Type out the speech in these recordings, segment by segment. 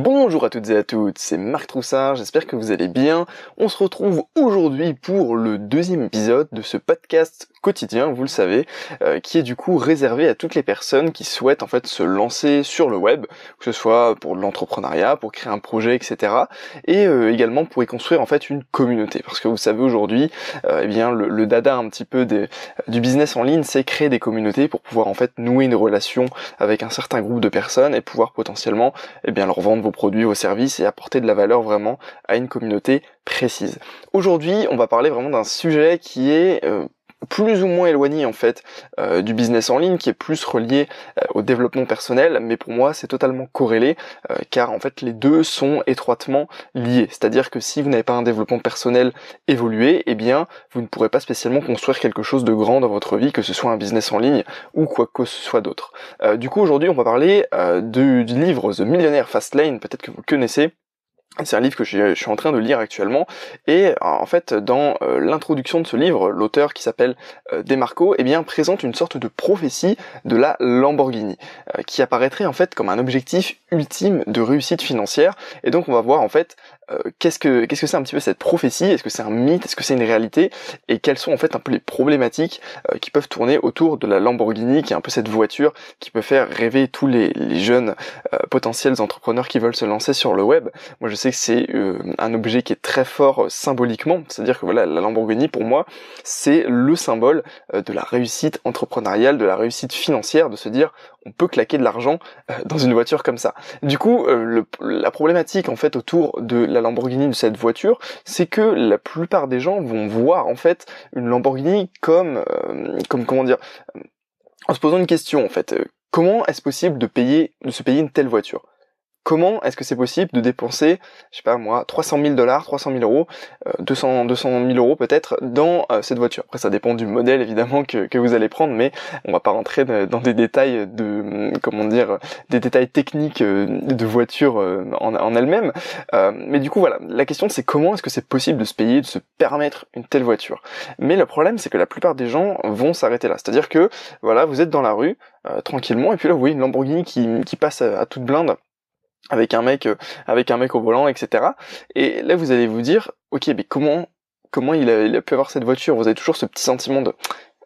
Bonjour à toutes et à toutes, c'est Marc Troussard, j'espère que vous allez bien. On se retrouve aujourd'hui pour le deuxième épisode de ce podcast quotidien, vous le savez, euh, qui est du coup réservé à toutes les personnes qui souhaitent en fait se lancer sur le web, que ce soit pour l'entrepreneuriat, pour créer un projet, etc. Et euh, également pour y construire en fait une communauté, parce que vous savez aujourd'hui, euh, eh bien le, dada un petit peu du business en ligne, c'est créer des communautés pour pouvoir en fait nouer une relation avec un certain groupe de personnes et pouvoir potentiellement eh bien leur vendre produits, vos services et apporter de la valeur vraiment à une communauté précise. Aujourd'hui, on va parler vraiment d'un sujet qui est euh, plus ou moins éloigné en fait euh, du business en ligne qui est plus relié euh, au développement personnel. Mais pour moi c'est totalement corrélé car en fait les deux sont étroitement liés. C'est-à-dire que si vous n'avez pas un développement personnel évolué eh bien vous ne pourrez pas spécialement construire quelque chose de grand dans votre vie que ce soit un business en ligne ou quoi que ce soit d'autre. Du coup aujourd'hui on va parler du livre The Millionaire Fastlane. Peut-être que vous connaissez c'est un livre que je suis en train de lire actuellement. Et en fait dans euh, l'introduction de ce livre, l'auteur qui s'appelle euh, Demarco eh bien présente une sorte de prophétie de la Lamborghini euh, qui apparaîtrait en fait comme un objectif ultime de réussite financière. Et donc on va voir en fait qu'est-ce que qu'est-ce que c'est un petit peu cette prophétie? Est-ce que c'est un mythe? Est-ce que c'est une réalité? Et quelles sont en fait un peu les problématiques qui peuvent tourner autour de la Lamborghini, qui est un peu cette voiture qui peut faire rêver tous les, jeunes euh, potentiels entrepreneurs qui veulent se lancer sur le web? Moi, je sais c'est un objet qui est très fort symboliquement, c'est-à-dire que voilà, la Lamborghini pour moi, c'est le symbole de la réussite entrepreneuriale, de la réussite financière, de se dire on peut claquer de l'argent dans une voiture comme ça. Du coup, la problématique en fait autour de la Lamborghini de cette voiture, c'est que la plupart des gens vont voir en fait une Lamborghini comme, euh, comme comment dire, en se posant une question en fait. Euh, comment est-ce possible de payer, de se payer une telle voiture? Comment est-ce que c'est possible de dépenser, je sais pas moi, 300 000 dollars, 300 000 euros, 200, 200 000 euros peut-être dans euh, cette voiture. Après, ça dépend du modèle évidemment que, que, vous allez prendre, mais on va pas rentrer dans des détails de, hum, comment dire, des détails techniques euh, de voiture euh, en, en elle-même. mais du coup, voilà, la question c'est comment est-ce que c'est possible de se payer, de se permettre une telle voiture? Mais le problème, c'est que la plupart des gens vont s'arrêter là. C'est-à-dire que, voilà, vous êtes dans la rue, tranquillement, et puis là, vous voyez une Lamborghini qui, qui passe à toute blinde avec un mec, euh, avec un mec au volant, etc. Et là, vous allez vous dire, ok, mais comment, comment il a, pu avoir cette voiture? Vous avez toujours ce petit sentiment de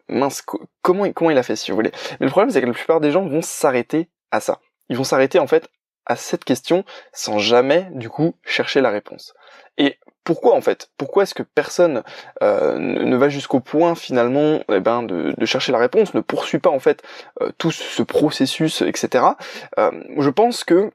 mince, comment, comment il a fait, si vous voulez? Mais le problème, c'est que la plupart des gens vont s'arrêter à ça. Ils vont s'arrêter en fait à cette question sans jamais, du coup, chercher la réponse. Et pourquoi en fait? Pourquoi est-ce que personne euh, ne va jusqu'au point finalement eh ben, de, de, chercher la réponse, ne poursuit pas en fait euh, tout ce processus, etc. Euh, je pense que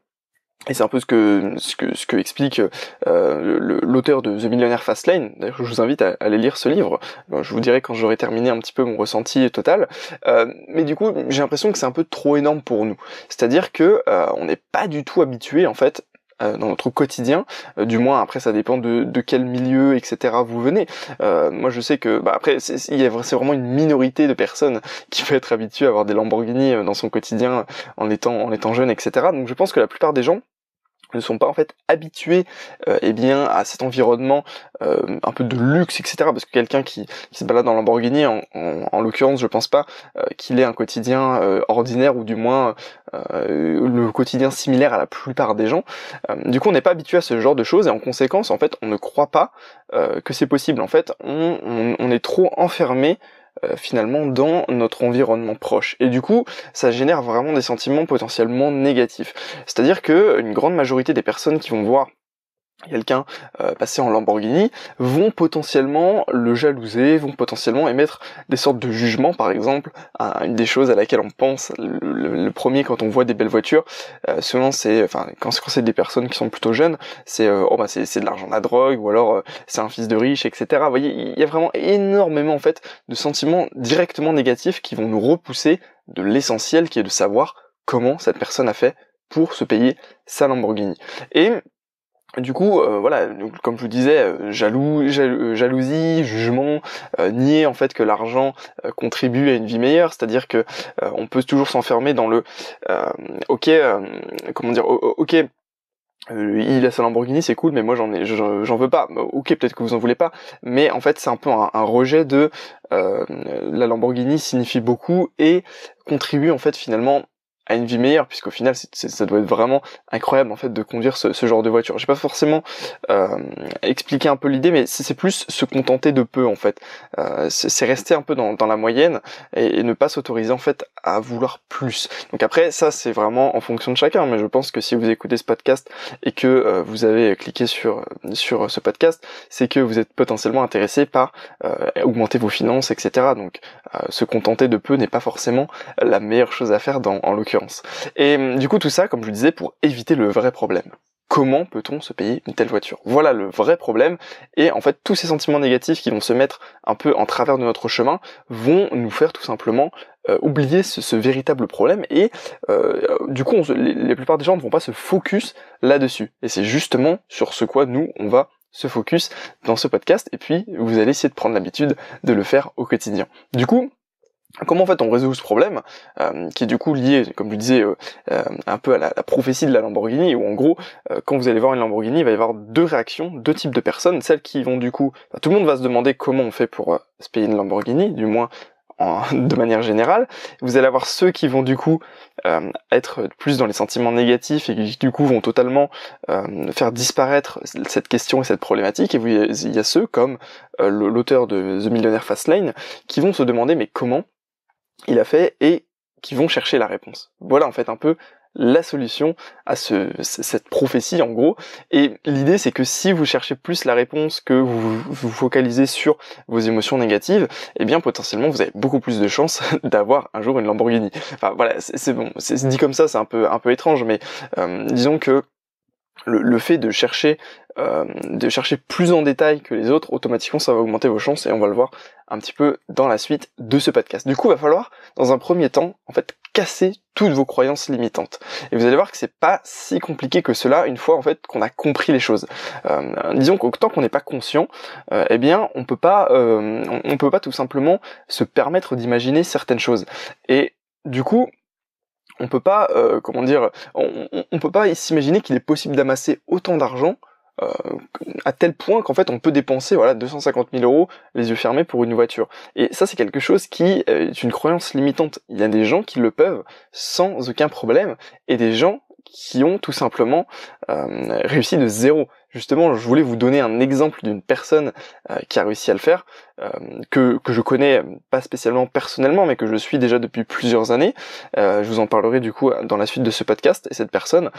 et c'est un peu ce que, ce que, ce que explique euh, l'auteur de The Millionaire Fastlane. D'ailleurs, je vous invite à, aller lire ce livre. je vous dirai quand j'aurai terminé un petit peu mon ressenti total. Euh, mais du coup, j'ai l'impression que c'est un peu trop énorme pour nous. C'est-à-dire que euh, on n'est pas du tout habitué en fait dans notre quotidien. Euh, du moins, après, ça dépend de, de quel milieu, etc. vous venez. Euh, moi, je sais que, bah, après, c'est vraiment une minorité de personnes qui peut être habituée à avoir des Lamborghini dans son quotidien en étant, en étant jeune, etc. Donc, je pense que la plupart des gens ne sont pas en fait habitués euh, eh bien à cet environnement euh, un peu de luxe etc parce que quelqu'un qui, qui, se balade dans Lamborghini en, en, l'occurrence je pense pas euh, qu'il ait un quotidien euh, ordinaire ou du moins le quotidien similaire à la plupart des gens. Du coup on n'est pas habitué à ce genre de choses et en conséquence en fait on ne croit pas que c'est possible. En fait on, on, on est trop enfermé euh, finalement dans notre environnement proche. Et du coup, ça génère vraiment des sentiments potentiellement négatifs. C'est-à-dire que une grande majorité des personnes qui vont voir quelqu'un euh, passé en Lamborghini vont potentiellement le jalouser, vont potentiellement émettre des sortes de jugements par exemple. une des choses à laquelle on pense, le, premier quand on voit des belles voitures, euh, c'est, enfin quand, c'est des personnes qui sont plutôt jeunes, c'est euh, oh bah c'est de l'argent de la drogue ou alors euh, c'est un fils de riche, etc. Vous voyez, il y a vraiment énormément en fait de sentiments directement négatifs qui vont nous repousser de l'essentiel qui est de savoir comment cette personne a fait pour se payer sa Lamborghini. Et du coup, euh, voilà, comme je vous disais, euh, jaloux, euh, jalousie, jugement, nier en fait que l'argent contribue à une vie meilleure, c'est-à-dire que on peut toujours s'enfermer dans le ok, comment dire, ok, il a sa Lamborghini, c'est cool, mais moi j'en ai, j'en veux pas. Ok, peut-être que vous en voulez pas, mais en fait c'est un peu un, un rejet de la Lamborghini signifie beaucoup et contribue en fait finalement à une vie meilleure puisqu'au final ça doit être vraiment incroyable en fait de conduire ce, genre de voiture. J'ai pas forcément euh, expliqué un peu l'idée mais c'est plus se contenter de peu en fait. Euh, c'est rester un peu dans, la moyenne et, ne pas s'autoriser en fait à vouloir plus. Donc après ça c'est vraiment en fonction de chacun mais je pense que si vous écoutez ce podcast et que euh, vous avez cliqué sur sur ce podcast c'est que vous êtes potentiellement intéressé par euh, augmenter vos finances etc. Donc se contenter de peu n'est pas forcément la meilleure chose à faire dans en l'occurrence et hum, du coup tout ça, comme je le disais, pour éviter le vrai problème. Comment peut-on se payer une telle voiture? Voilà le vrai problème. Et en fait, tous ces sentiments négatifs qui vont se mettre un peu en travers de notre chemin vont nous faire tout simplement euh, oublier ce, véritable problème. Et euh, du coup, la plupart des gens ne vont pas se focus là-dessus. Et c'est justement sur ce quoi nous, on va se focus dans ce podcast. Et puis, vous allez essayer de prendre l'habitude de le faire au quotidien. Du coup, Comment en fait on résout ce problème, euh, qui est du coup lié, comme je disais, euh, euh, un peu à la, prophétie de la Lamborghini, où en gros, quand vous allez voir une Lamborghini, il va y avoir deux réactions, deux types de personnes, celles qui vont du coup, tout le monde va se demander comment on fait pour se payer une Lamborghini, du moins de manière générale. Vous allez avoir ceux qui vont du coup être plus dans les sentiments négatifs et qui du coup vont totalement faire disparaître cette question et cette problématique. Et vous, il y a ceux comme l'auteur de The Millionaire Fastlane qui vont se demander mais comment il a fait et qui vont chercher la réponse. Voilà en fait un peu la solution à ce, cette prophétie en gros. Et l'idée c'est que si vous cherchez plus la réponse que vous vous focalisez sur vos émotions négatives, eh bien potentiellement vous avez beaucoup plus de chances d'avoir un jour une Lamborghini. Enfin voilà, c'est bon, c'est dit comme ça, c'est un peu un peu étrange, mais euh, disons que le, fait de chercher euh, de chercher plus en détail que les autres, automatiquement ça va augmenter vos chances et on va le voir un petit peu dans la suite de ce podcast. Du coup, il va falloir dans un premier temps en fait casser toutes vos croyances limitantes. Et vous allez voir que c'est pas si compliqué que cela une fois en fait qu'on a compris les choses. Euh, disons qu'autant qu'on n'est pas conscient, euh, eh bien on peut pas euh, on peut pas tout simplement se permettre d'imaginer certaines choses. Et du coup, on peut pas, euh, comment dire, on, peut pas s'imaginer qu'il est possible d'amasser autant d'argent euh, à tel point qu'en fait on peut dépenser voilà 250 000 euros les yeux fermés pour une voiture. Et ça c'est quelque chose qui est une croyance limitante. Il y a des gens qui le peuvent sans aucun problème et des gens qui ont tout simplement euh, réussi de zéro justement, je voulais vous donner un exemple d'une personne euh, qui a réussi à le faire, euh, que, que je connais pas spécialement personnellement, mais que je suis déjà depuis plusieurs années. Euh, je vous en parlerai du coup dans la suite de ce podcast. Et cette personne,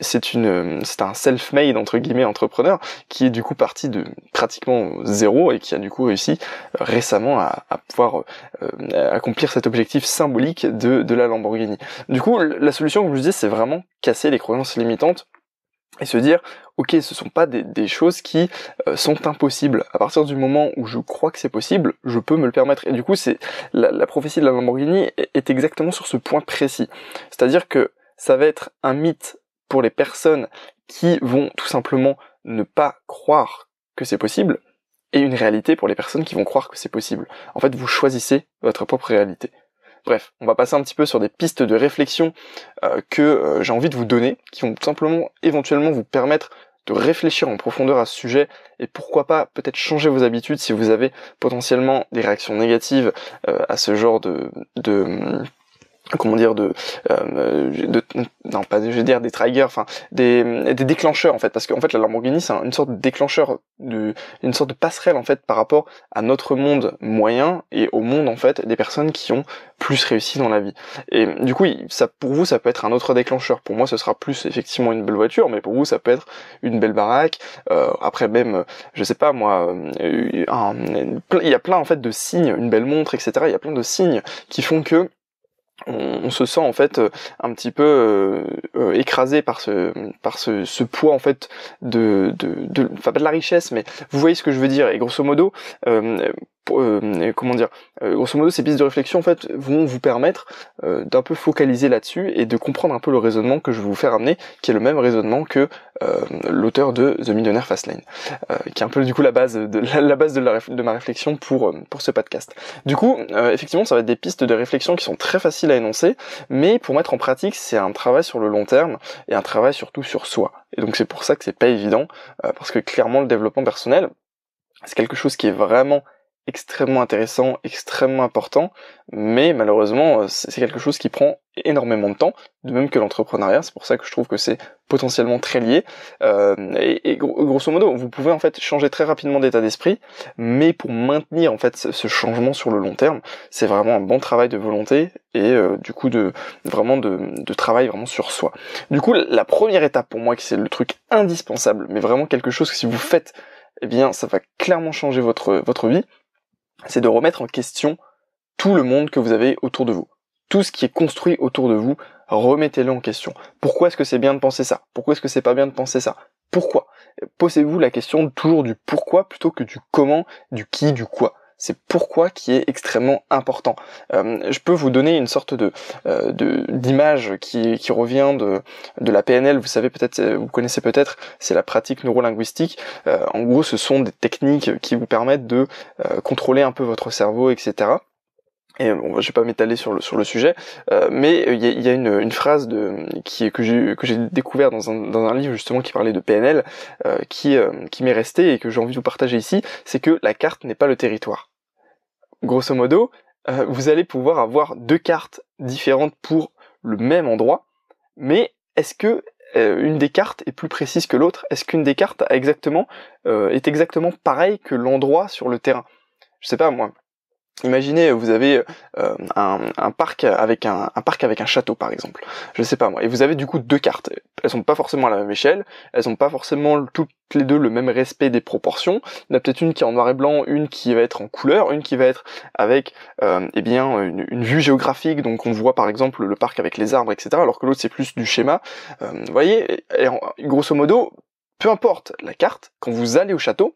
c'est une, c'est un self-made entre guillemets entrepreneur qui est du coup parti de pratiquement zéro et qui a du coup réussi récemment à, pouvoir accomplir cet objectif symbolique de, de la Lamborghini. Du coup, la solution, comme je vous dis, c'est vraiment casser les croyances limitantes et se dire ok ce sont pas des, choses qui euh, sont impossibles. À partir du moment où je crois que c'est possible je peux me le permettre. Et du coup c'est la, prophétie de la Lamborghini est, exactement sur ce point précis. C'est à dire que ça va être un mythe pour les personnes qui vont tout simplement ne pas croire que c'est possible et une réalité pour les personnes qui vont croire que c'est possible. En fait vous choisissez votre propre réalité Bref, on va passer un petit peu sur des pistes de réflexion euh, que euh, j'ai envie de vous donner, qui vont simplement éventuellement vous permettre de réfléchir en profondeur à ce sujet et pourquoi pas peut-être changer vos habitudes si vous avez potentiellement des réactions négatives euh, à ce genre de comment dire de, euh, de non pas je vais dire des triggers enfin des, des déclencheurs en fait. Parce qu'en fait la Lamborghini c'est une sorte de déclencheur de une sorte de passerelle en fait par rapport à notre monde moyen et au monde en fait des personnes qui ont plus réussi dans la vie. Et du coup ça pour vous ça peut être un autre déclencheur. Pour moi ce sera plus effectivement une belle voiture mais pour vous ça peut être une belle baraque. Euh, après même je sais pas moi euh, il y a plein en fait de signes une belle montre etc il y a plein de signes qui font que on, se sent en fait euh, un petit peu euh, euh, écrasé par ce par ce, poids en fait de de, de enfin pas de la richesse mais vous voyez ce que je veux dire. Et grosso modo comment dire, euh, grosso modo, ces pistes de réflexion en fait vont vous permettre euh, d'un peu focaliser là-dessus et de comprendre un peu le raisonnement que je vais vous faire amener, qui est le même raisonnement que l'auteur de The Millionaire Fastlane, qui est un peu du coup la base de la, base de, la, de ma réflexion pour pour ce podcast. Du coup, effectivement, ça va être des pistes de réflexion qui sont très faciles à énoncer, mais pour mettre en pratique, c'est un travail sur le long terme et un travail surtout sur soi. Et donc c'est pour ça que c'est pas évident, parce que clairement le développement personnel, c'est quelque chose qui est vraiment extrêmement intéressant, extrêmement important, mais malheureusement, euh, c'est quelque chose qui prend énormément de temps, de même que l'entrepreneuriat, c'est pour ça que je trouve que c'est potentiellement très lié. Euh, et, grosso modo, vous pouvez en fait changer très rapidement d'état d'esprit, mais pour maintenir en fait ce changement sur le long terme, c'est vraiment un bon travail de volonté et euh, du coup de vraiment de, de travail vraiment sur soi. Du coup, la première étape pour moi, qui c'est le truc indispensable, mais vraiment quelque chose que si vous faites, eh bien, ça va clairement changer votre votre vie c'est de remettre en question tout le monde que vous avez autour de vous. Tout ce qui est construit autour de vous, remettez-le en question. Pourquoi est-ce que c'est bien de penser ça? Pourquoi est-ce que c'est pas bien de penser ça? Pourquoi? Posez-vous la question toujours du pourquoi plutôt que du comment, du qui, du quoi c'est pourquoi qui est extrêmement important. Euh, je peux vous donner une sorte de euh, d'image qui, revient de, la PNL. Vous savez peut-être, vous connaissez peut-être, c'est la pratique neurolinguistique. Euh, en gros, ce sont des techniques qui vous permettent de contrôler un peu votre cerveau, etc et bon, je vais pas m'étaler sur le sur le sujet, euh, mais il y a, une, une, phrase de qui que j'ai que j'ai découvert dans un dans un livre justement qui parlait de PNL, euh, qui euh, qui m'est resté et que j'ai envie de vous partager ici, c'est que la carte n'est pas le territoire. Grosso modo, vous allez pouvoir avoir deux cartes différentes pour le même endroit, mais est-ce que une des cartes est plus précise que l'autre? Est-ce qu'une des cartes a exactement est exactement pareille que l'endroit sur le terrain? Je sais pas moi Imaginez, vous avez euh, un, parc avec un, parc avec un château par exemple. Je sais pas moi. Et vous avez du coup deux cartes. Elles sont pas forcément à la même échelle. Elles sont pas forcément toutes les deux le même respect des proportions. Il y en a peut-être une qui est en noir et blanc, une qui va être en couleur, une qui va être avec euh, eh bien une, vue géographique. Donc on voit par exemple le parc avec les arbres, etc. Alors que l'autre c'est plus du schéma. Euh, vous voyez, grosso modo, peu importe la carte, quand vous allez au château,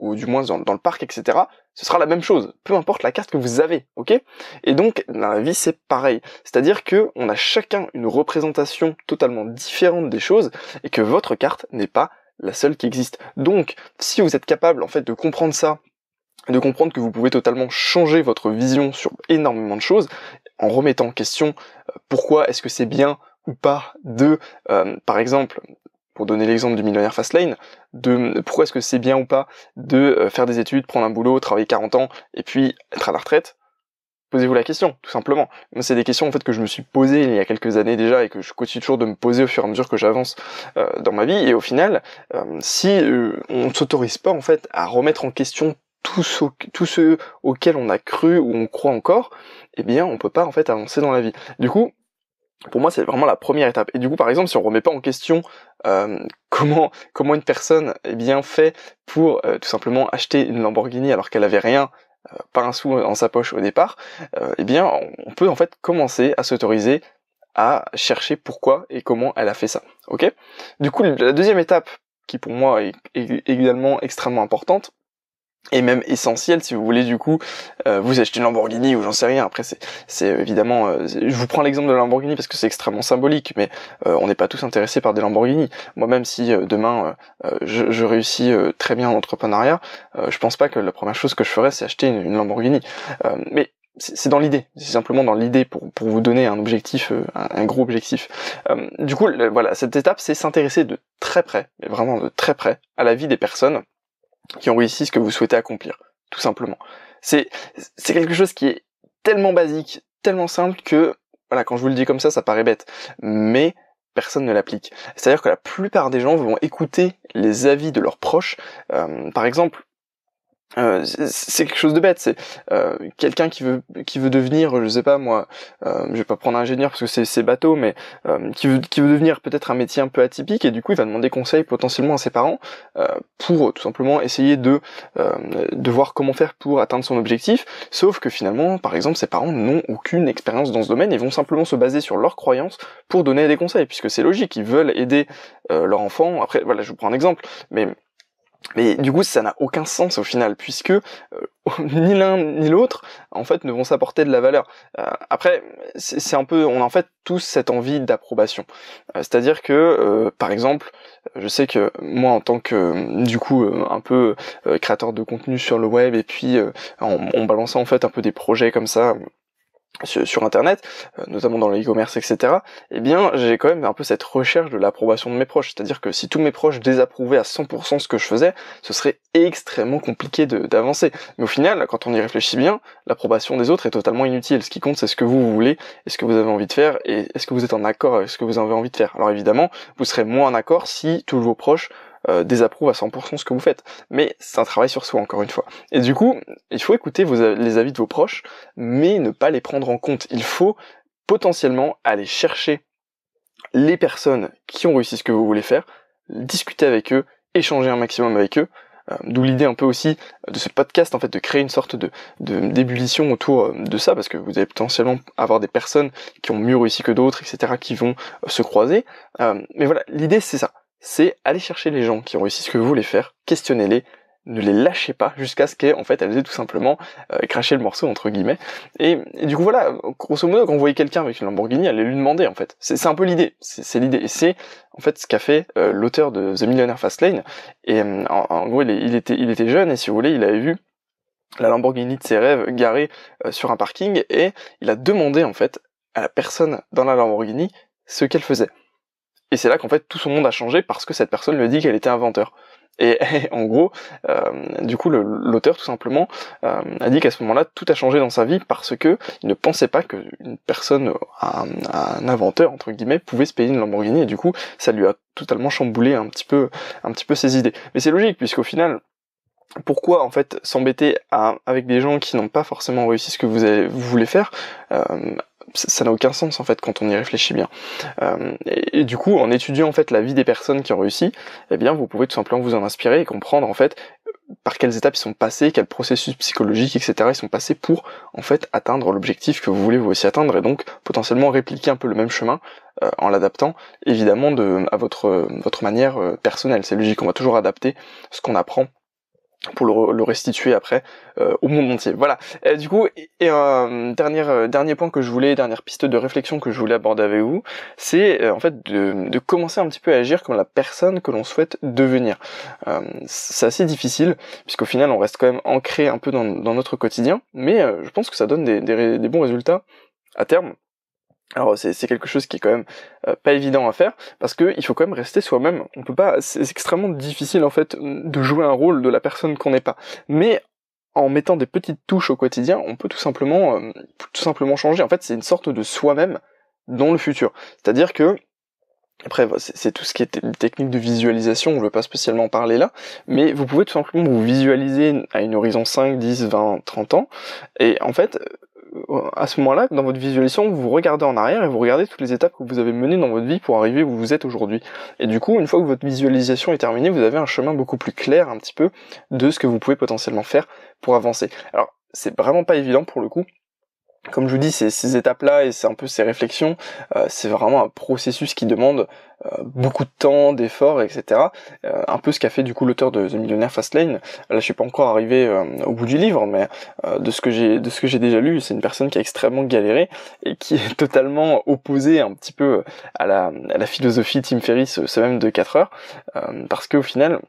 ou du moins dans, le parc, etc., ce sera la même chose, peu importe la carte que vous avez, ok? Et donc, la vie, c'est pareil. C'est-à-dire que on a chacun une représentation totalement différente des choses, et que votre carte n'est pas la seule qui existe. Donc, si vous êtes capable, en fait, de comprendre ça, de comprendre que vous pouvez totalement changer votre vision sur énormément de choses, en remettant en question euh, pourquoi est-ce que c'est bien ou pas de, euh, par exemple, pour donner l'exemple du millionnaire Fastlane, de pourquoi est-ce que c'est bien ou pas de euh, faire des études, prendre un boulot, travailler 40 ans et puis être à la retraite? Posez-vous la question, tout simplement. C'est des questions en fait que je me suis posées il y a quelques années déjà et que je continue toujours de me poser au fur et à mesure que j'avance euh, dans ma vie. Et au final, euh, si on ne s'autorise pas en fait à remettre en question tout ce, tout auquel on a cru ou on croit encore, eh bien, on peut pas en fait avancer dans la vie. Du coup, pour moi, c'est vraiment la première étape. Et du coup, par exemple, si on remet pas en question euh, comment comment une personne est bien fait pour euh, tout simplement acheter une Lamborghini alors qu'elle avait rien, euh, pas un sou dans sa poche au départ, eh bien, on peut en fait commencer à s'autoriser à chercher pourquoi et comment elle a fait ça. Ok? Du coup, la deuxième étape qui pour moi est également extrêmement importante, et même essentiel si vous voulez du coup euh, vous achetez une Lamborghini ou j'en sais rien. Après c'est évidemment euh, je vous prends l'exemple de la Lamborghini parce que c'est extrêmement symbolique mais euh, on n'est pas tous intéressés par des Lamborghini. Moi même si demain je, réussis très bien en entrepreneuriat je pense pas que la première chose que je ferais c'est acheter une, Lamborghini. Mais c'est dans l'idée, c'est simplement dans l'idée pour, pour vous donner un objectif, un, un gros objectif. du coup, voilà, cette étape, c'est s'intéresser de très près, mais vraiment de très près, à la vie des personnes qui ont réussi ce que vous souhaitez accomplir, tout simplement. C'est c'est quelque chose qui est tellement basique, tellement simple que voilà, quand je vous le dis comme ça, ça paraît bête, mais personne ne l'applique. C'est-à-dire que la plupart des gens vont écouter les avis de leurs proches. Euh, par exemple, euh, c'est quelque chose de bête, c'est euh, quelqu'un qui veut qui veut devenir, je sais pas moi, euh, je vais pas prendre ingénieur parce que c'est c'est bateau, mais euh, qui veut qui veut devenir peut-être un métier un peu atypique et du coup il va demander conseil potentiellement à ses parents pour tout simplement essayer de de voir comment faire pour atteindre son objectif. Sauf que finalement, par exemple, ses parents n'ont aucune expérience dans ce domaine et vont simplement se baser sur leurs croyances pour donner des conseils, puisque c'est logique, ils veulent aider leur enfant. Après, voilà, je vous prends un exemple, mais mais du coup, ça n'a aucun sens au final, puisque euh, ni l'un ni l'autre, en fait, ne vont s'apporter de la valeur. Euh, après, c'est un peu, on a en fait tous cette envie d'approbation. Euh, c'est-à-dire que, par exemple, je sais que moi, en tant que, du coup, un peu créateur de contenu sur le web, et puis en, en balançant en fait un peu des projets comme ça, sur, internet, euh, notamment dans le e-commerce, etc., eh bien, j'ai quand même un peu cette recherche de l'approbation de mes proches. C'est-à-dire que si tous mes proches désapprouvaient à 100% ce que je faisais, ce serait extrêmement compliqué d'avancer. Mais au final, quand on y réfléchit bien, l'approbation des autres est totalement inutile. Ce qui compte, c'est ce que vous, voulez, et ce que vous avez envie de faire, et est-ce que vous êtes en accord avec ce que vous avez envie de faire. Alors évidemment, vous serez moins en accord si tous vos proches euh, désapprouve à 100% ce que vous faites. Mais c'est un travail sur soi, encore une fois. Et du coup, il faut écouter les avis de vos proches, mais ne pas les prendre en compte. Il faut potentiellement aller chercher les personnes qui ont réussi ce que vous voulez faire, discuter avec eux, échanger un maximum avec eux, euh, D'où l'idée un peu aussi de ce podcast en fait de créer une sorte de d'ébullition autour euh, de ça parce que vous allez potentiellement avoir des personnes qui ont mieux réussi que d'autres etc qui vont se croiser. mais voilà l'idée c'est ça c'est aller chercher les gens qui ont réussi ce que vous voulez faire, questionnez-les, ne les lâchez pas jusqu'à ce qu'en fait elles aient tout simplement euh, craché le morceau entre guillemets. Et, du coup voilà, grosso modo quand vous voyez quelqu'un avec une Lamborghini, allez lui demander en fait. C'est un peu l'idée, c'est l'idée. Et c'est en fait ce qu'a fait euh, l'auteur de The Millionaire Fastlane. Et euh, en, gros il, était, il était jeune et si vous voulez il avait vu la Lamborghini de ses rêves garée sur un parking et il a demandé en fait à la personne dans la Lamborghini ce qu'elle faisait. Et c'est là qu'en fait tout son monde a changé parce que cette personne lui dit qu'elle était inventeur. Et, en gros, euh, du coup, l'auteur tout simplement euh, a dit qu'à ce moment-là, tout a changé dans sa vie parce que il ne pensait pas qu'une personne, un, inventeur entre guillemets, pouvait se payer une Lamborghini. Et du coup, ça lui a totalement chamboulé un petit peu, un petit peu ses idées. Mais c'est logique puisqu'au final, pourquoi en fait s'embêter avec des gens qui n'ont pas forcément réussi ce que vous voulez faire euh, ça n'a aucun sens en fait quand on y réfléchit bien. Euh, et, du coup, en étudiant en fait la vie des personnes qui ont réussi, eh bien, vous pouvez tout simplement vous en inspirer et comprendre en fait par quelles étapes ils sont passés, quels processus psychologiques, etc. ils sont passés pour en fait atteindre l'objectif que vous voulez vous aussi atteindre et donc potentiellement répliquer un peu le même chemin euh, en l'adaptant évidemment de à votre votre manière euh, personnelle. C'est logique, on va toujours adapter ce qu'on apprend pour le, restituer après euh, au monde entier. Voilà. Et, du coup, et, un dernier euh, dernier point que je voulais, dernière piste de réflexion que je voulais aborder avec vous, c'est euh, en fait de, de, commencer un petit peu à agir comme la personne que l'on souhaite devenir. c'est assez difficile puisqu'au final on reste quand même ancré un peu dans, dans notre quotidien, mais je pense que ça donne des, des bons résultats à terme. Alors c'est quelque chose qui est quand même euh, pas évident à faire parce que il faut quand même rester soi-même. On peut pas, c'est extrêmement difficile en fait de jouer un rôle de la personne qu'on n'est pas. Mais en mettant des petites touches au quotidien, on peut tout simplement euh, tout simplement changer. En fait, c'est une sorte de soi-même dans le futur. C'est-à-dire que après, c'est tout ce qui est technique de visualisation, je ne veux pas spécialement parler là, mais vous pouvez tout simplement vous visualiser à une horizon 5, 10, 20, 30 ans, et en fait, à ce moment-là, dans votre visualisation, vous regardez en arrière et vous regardez toutes les étapes que vous avez menées dans votre vie pour arriver où vous êtes aujourd'hui. Et du coup, une fois que votre visualisation est terminée, vous avez un chemin beaucoup plus clair un petit peu de ce que vous pouvez potentiellement faire pour avancer. Alors, c'est vraiment pas évident pour le coup, comme je vous dis, ces, ces étapes-là et c'est un peu ces réflexions, euh, c'est vraiment un processus qui demande euh, beaucoup de temps, d'efforts, etc. Euh, un peu ce qu'a fait du coup l'auteur de The Millionaire Fastlane. Là, je suis pas encore arrivé au bout du livre, mais de ce que j'ai de ce que j'ai déjà lu, c'est une personne qui a extrêmement galéré et qui est totalement opposée un petit peu à la, à la philosophie Tim Ferriss, ce même de 4 heures, parce qu'au final,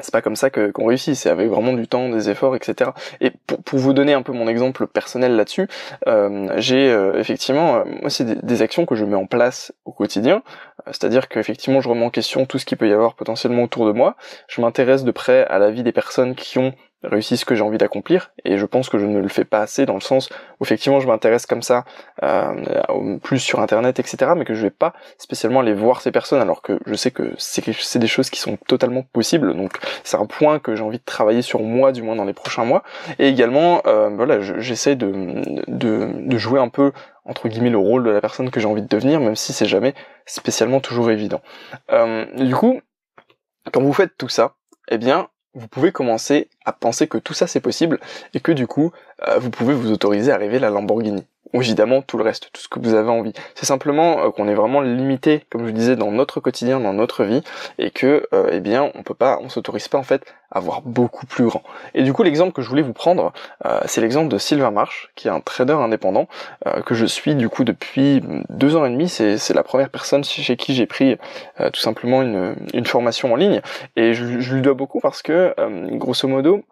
c'est pas comme ça que qu'on réussit, c'est avec vraiment du temps, des efforts, etc. Et pour, vous donner un peu mon exemple personnel là-dessus, euh, j'ai euh, effectivement, euh, moi c'est des, des, actions que je mets en place au quotidien, c'est-à-dire qu'effectivement je remets en question tout ce qu'il peut y avoir potentiellement autour de moi, je m'intéresse de près à la vie des personnes qui ont réussi ce que j'ai envie d'accomplir et je pense que je ne le fais pas assez dans le sens où effectivement je m'intéresse comme ça euh, plus sur internet etc mais que je vais pas spécialement aller voir ces personnes alors que je sais que c'est des choses qui sont totalement possibles. Donc c'est un point que j'ai envie de travailler sur moi du moins dans les prochains mois. Et également euh, voilà j'essaie de, de, de jouer un peu entre guillemets le rôle de la personne que j'ai envie de devenir même si c'est jamais spécialement toujours évident. Euh, du coup quand vous faites tout ça eh bien vous pouvez commencer à penser que tout ça c'est possible et que du coup vous pouvez vous autoriser à rêver la Lamborghini ou évidemment tout le reste, tout ce que vous avez envie. C'est simplement euh, qu'on est vraiment limité, comme je disais, dans notre quotidien, dans notre vie, et que, euh, eh bien, on peut pas, on s'autorise pas en fait à voir beaucoup plus grand. Et du coup, l'exemple que je voulais vous prendre, euh, c'est l'exemple de Sylvain March, qui est un trader indépendant que je suis du coup depuis deux ans et demi. C'est, la première personne chez qui j'ai pris tout simplement une, une formation en ligne, et je, je lui dois beaucoup parce que, grosso modo,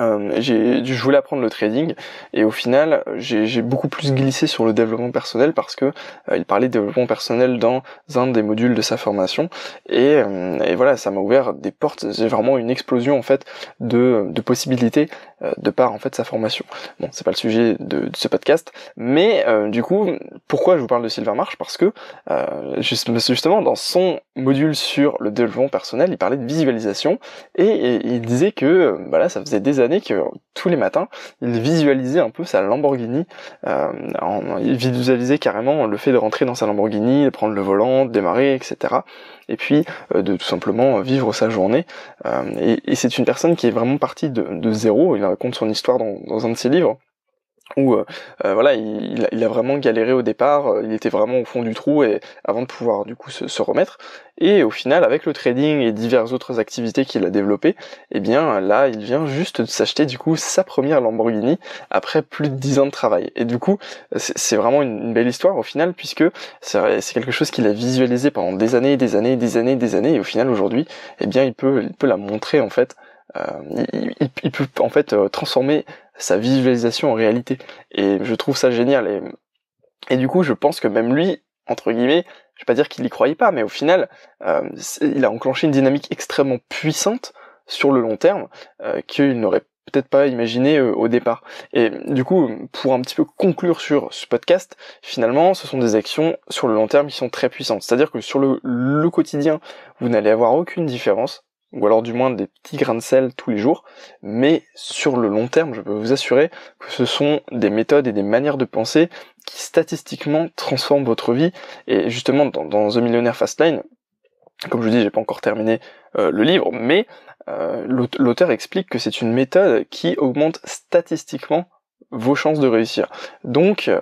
euh, je voulais apprendre le trading et au final j'ai beaucoup plus glissé sur le développement personnel parce que euh, il parlait de développement personnel dans un des modules de sa formation et, euh, et voilà ça m'a ouvert des portes. J'ai vraiment une explosion en fait de, de possibilités euh, de par en fait sa formation. Bon c'est pas le sujet de, de ce podcast mais du coup pourquoi je vous parle de Silver March parce que justement dans son module sur le développement personnel il parlait de visualisation et, et il disait que voilà ça faisait des années que tous les matins, il visualisait un peu sa Lamborghini. Euh, il visualisait carrément le fait de rentrer dans sa Lamborghini, de prendre le volant, de démarrer, etc. Et puis euh, de tout simplement vivre sa journée. Euh, et, c'est une personne qui est vraiment partie de, zéro. Il raconte son histoire dans un de ses livres où euh, euh, voilà il, a vraiment galéré au départ, euh, il était vraiment au fond du trou et avant de pouvoir du coup se, remettre. Et au final avec le trading et diverses autres activités qu'il a développées, eh bien là il vient juste de s'acheter du coup sa première Lamborghini après plus de 10 ans de travail. Et du coup c'est vraiment une, belle histoire au final puisque c'est quelque chose qu'il a visualisé pendant des années, des années, des années, des années. Et au final aujourd'hui eh bien il peut il peut la montrer en fait il, il, peut en fait transformer sa visualisation en réalité. Et je trouve ça génial. Et, du coup, je pense que même lui, entre guillemets, je vais pas dire qu'il y croyait pas, mais au final, euh, il a enclenché une dynamique extrêmement puissante sur le long terme euh, qu'il n'aurait peut-être pas imaginé euh, au départ. Et du coup, pour un petit peu conclure sur ce podcast, finalement, ce sont des actions sur le long terme qui sont très puissantes. C'est-à-dire que sur le, le quotidien, vous n'allez avoir aucune différence ou alors du moins des petits grains de sel tous les jours, mais sur le long terme, je peux vous assurer que ce sont des méthodes et des manières de penser qui statistiquement transforment votre vie. Et justement, dans, The Millionaire Fastlane, comme je vous dis, j'ai pas encore terminé euh, le livre, mais euh, l'auteur explique que c'est une méthode qui augmente statistiquement vos chances de réussir. Donc, euh,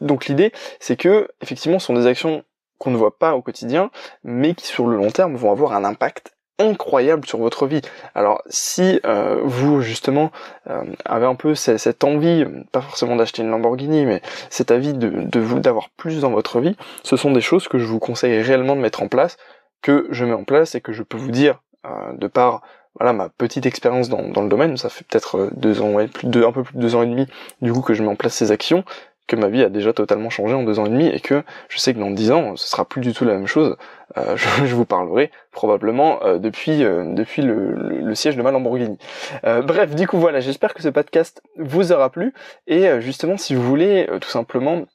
donc l'idée, c'est que effectivement, ce sont des actions qu'on ne voit pas au quotidien, mais qui sur le long terme vont avoir un impact incroyable sur votre vie. Alors si euh, vous justement euh, avez un peu cette, envie, pas forcément d'acheter une Lamborghini, mais cette envie de, vous d'avoir plus dans votre vie, ce sont des choses que je vous conseille réellement de mettre en place, que je mets en place et que je peux vous dire euh, de par voilà ma petite expérience dans, dans, le domaine, ça fait peut-être deux ans, ouais, plus de, un peu plus de deux ans et demi du coup que je mets en place ces actions, que ma vie a déjà totalement changé en deux ans et demi et que je sais que dans dix ans ce sera plus du tout la même chose. Euh, je, vous parlerai probablement euh, depuis euh, depuis le, siège de ma Lamborghini. bref, du coup voilà, j'espère que ce podcast vous aura plu et justement si vous voulez tout simplement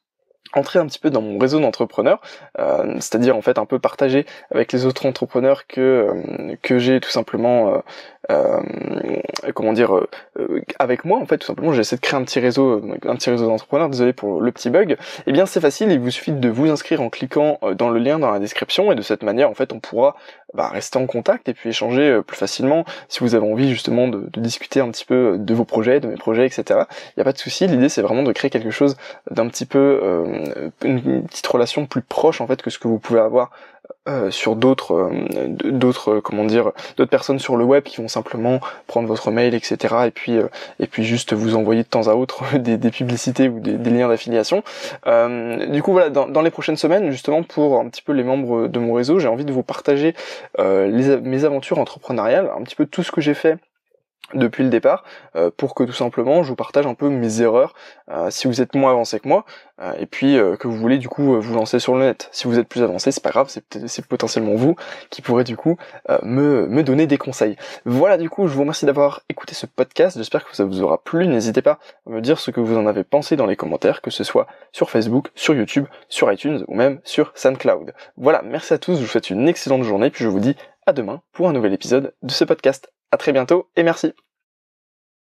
entrer un petit peu dans mon réseau d'entrepreneurs, euh, c'est-à-dire en fait un peu partager avec les autres entrepreneurs que euh, que j'ai tout simplement euh, comment dire avec moi en fait tout simplement j'essaie de créer un petit réseau un petit réseau d'entrepreneurs désolé pour le petit bug. Eh bien c'est facile il vous suffit de vous inscrire en cliquant dans le lien dans la description et de cette manière en fait on pourra bah, rester en contact et puis échanger plus facilement. Si vous avez envie justement de, de discuter un petit peu de vos projets de mes projets etc il n'y a pas de souci. L'idée c'est vraiment de créer quelque chose d'un petit peu une petite relation plus proche en fait que ce que vous pouvez avoir euh, sur d'autres euh, d'autres comment dire d'autres personnes sur le web qui vont simplement prendre votre mail etc et puis euh, et puis juste vous envoyer de temps à autre des, des publicités ou des, liens d'affiliation. Du coup voilà dans, dans, les prochaines semaines justement pour un petit peu les membres de mon réseau j'ai envie de vous partager les, mes aventures entrepreneuriales un petit peu tout ce que j'ai fait depuis le départ euh, pour que tout simplement je vous partage un peu mes erreurs euh, si vous êtes moins avancé que moi euh, et puis que vous voulez du coup vous lancer sur le net. Si vous êtes plus avancé c'est pas grave c'est potentiellement vous qui pourrez du coup me, me donner des conseils. Voilà du coup je vous remercie d'avoir écouté ce podcast. J'espère que ça vous aura plu. N'hésitez pas à me dire ce que vous en avez pensé dans les commentaires que ce soit sur Facebook sur YouTube sur iTunes ou même sur SoundCloud. Voilà merci à tous. Je vous souhaite une excellente journée puis je vous dis à demain pour un nouvel épisode de ce podcast à très bientôt et merci.